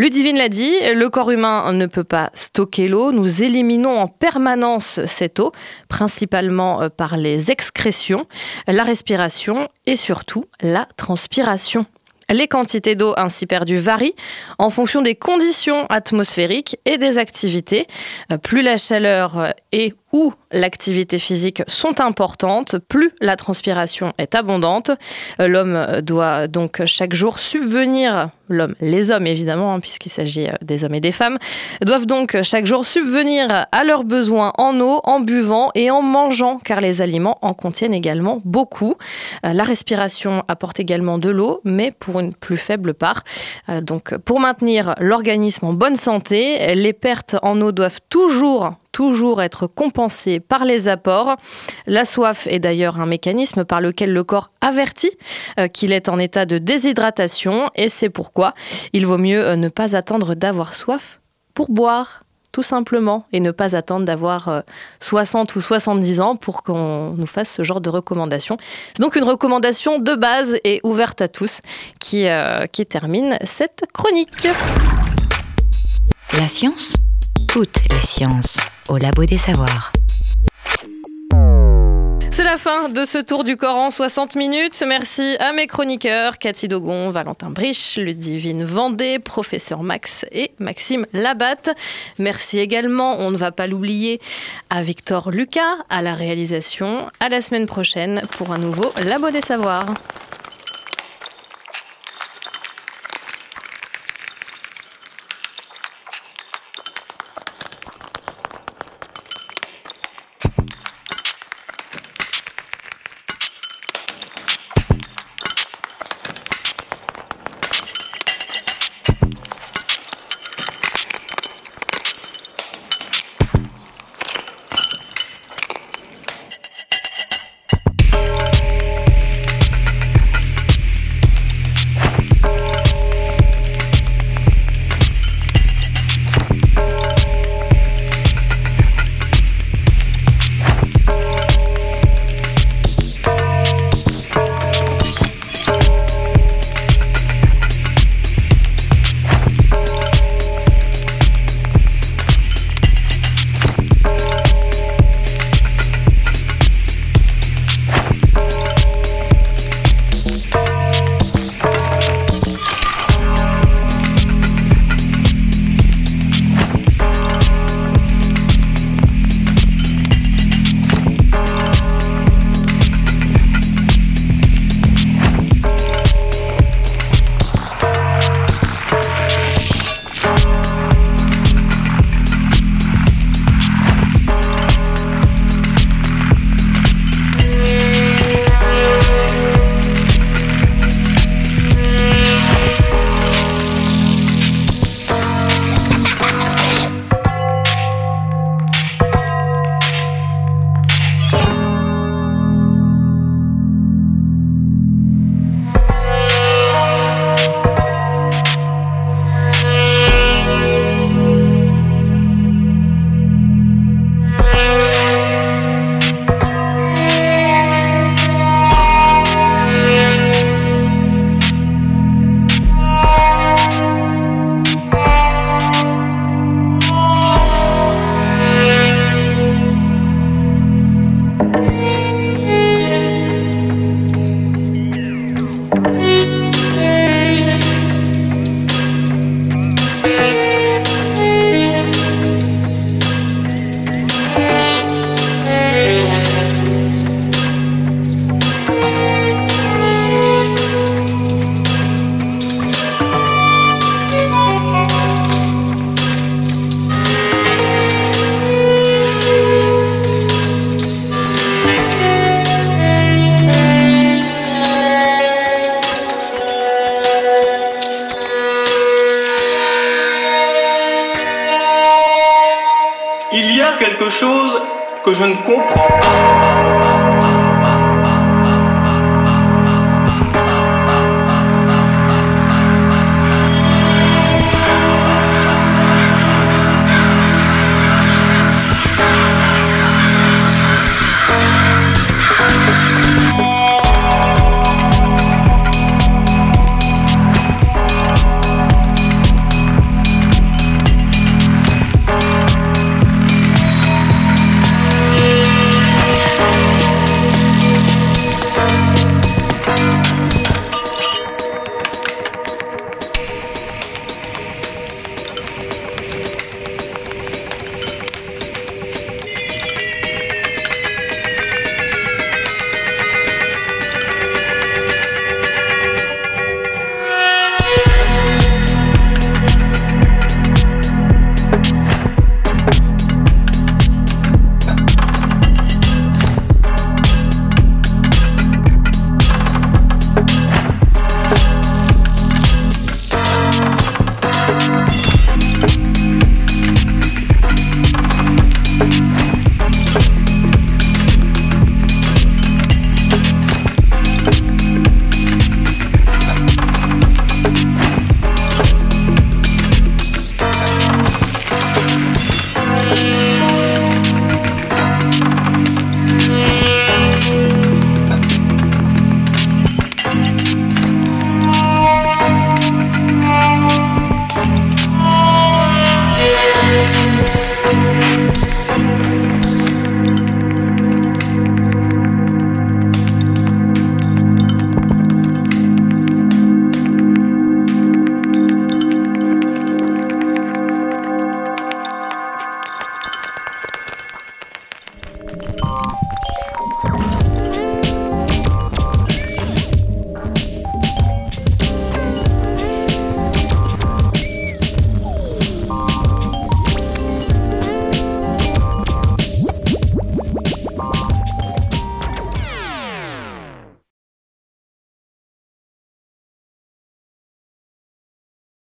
Ludivine l'a dit, le corps humain ne peut pas stocker l'eau. Nous éliminons en permanence cette eau, principalement euh, par les excrétions, la respiration et surtout la transpiration. Les quantités d'eau ainsi perdues varient en fonction des conditions atmosphériques et des activités. Euh, Plus la chaleur et ou l'activité physique sont importantes, plus la transpiration est abondante. Euh, L'homme doit donc chaque jour subvenir, l'homme, les hommes évidemment, hein, puisqu'il s'agit euh, des hommes et des femmes, doivent donc chaque jour subvenir à leurs besoins en eau, en buvant et en mangeant, car les aliments en contiennent également beaucoup. Euh, La respiration apporte également de l'eau, mais pour une plus faible part. Euh, Donc, pour maintenir l'organisme en bonne santé, les pertes en eau doivent toujours toujours être compensées par les apports. La soif est d'ailleurs un mécanisme par lequel le corps avertit euh, qu'il est en état de déshydratation et c'est pourquoi il vaut mieux euh, ne pas attendre d'avoir soif pour boire tout simplement et ne pas attendre d'avoir euh, 60 ou 70 ans pour qu'on nous fasse ce genre de recommandation. C'est donc une recommandation de base et ouverte à tous qui, euh, qui termine cette chronique. La science Toutes les sciences au labo des savoirs. C'est la fin de ce tour du Coran 60 minutes. Merci à mes chroniqueurs Cathy Dogon, Valentin Brich, Ludivine Vendée, professeur Max et Maxime Labatte. Merci également, on ne va pas l'oublier, à Victor Lucas à la réalisation. À la semaine prochaine pour un nouveau Labo des Savoirs.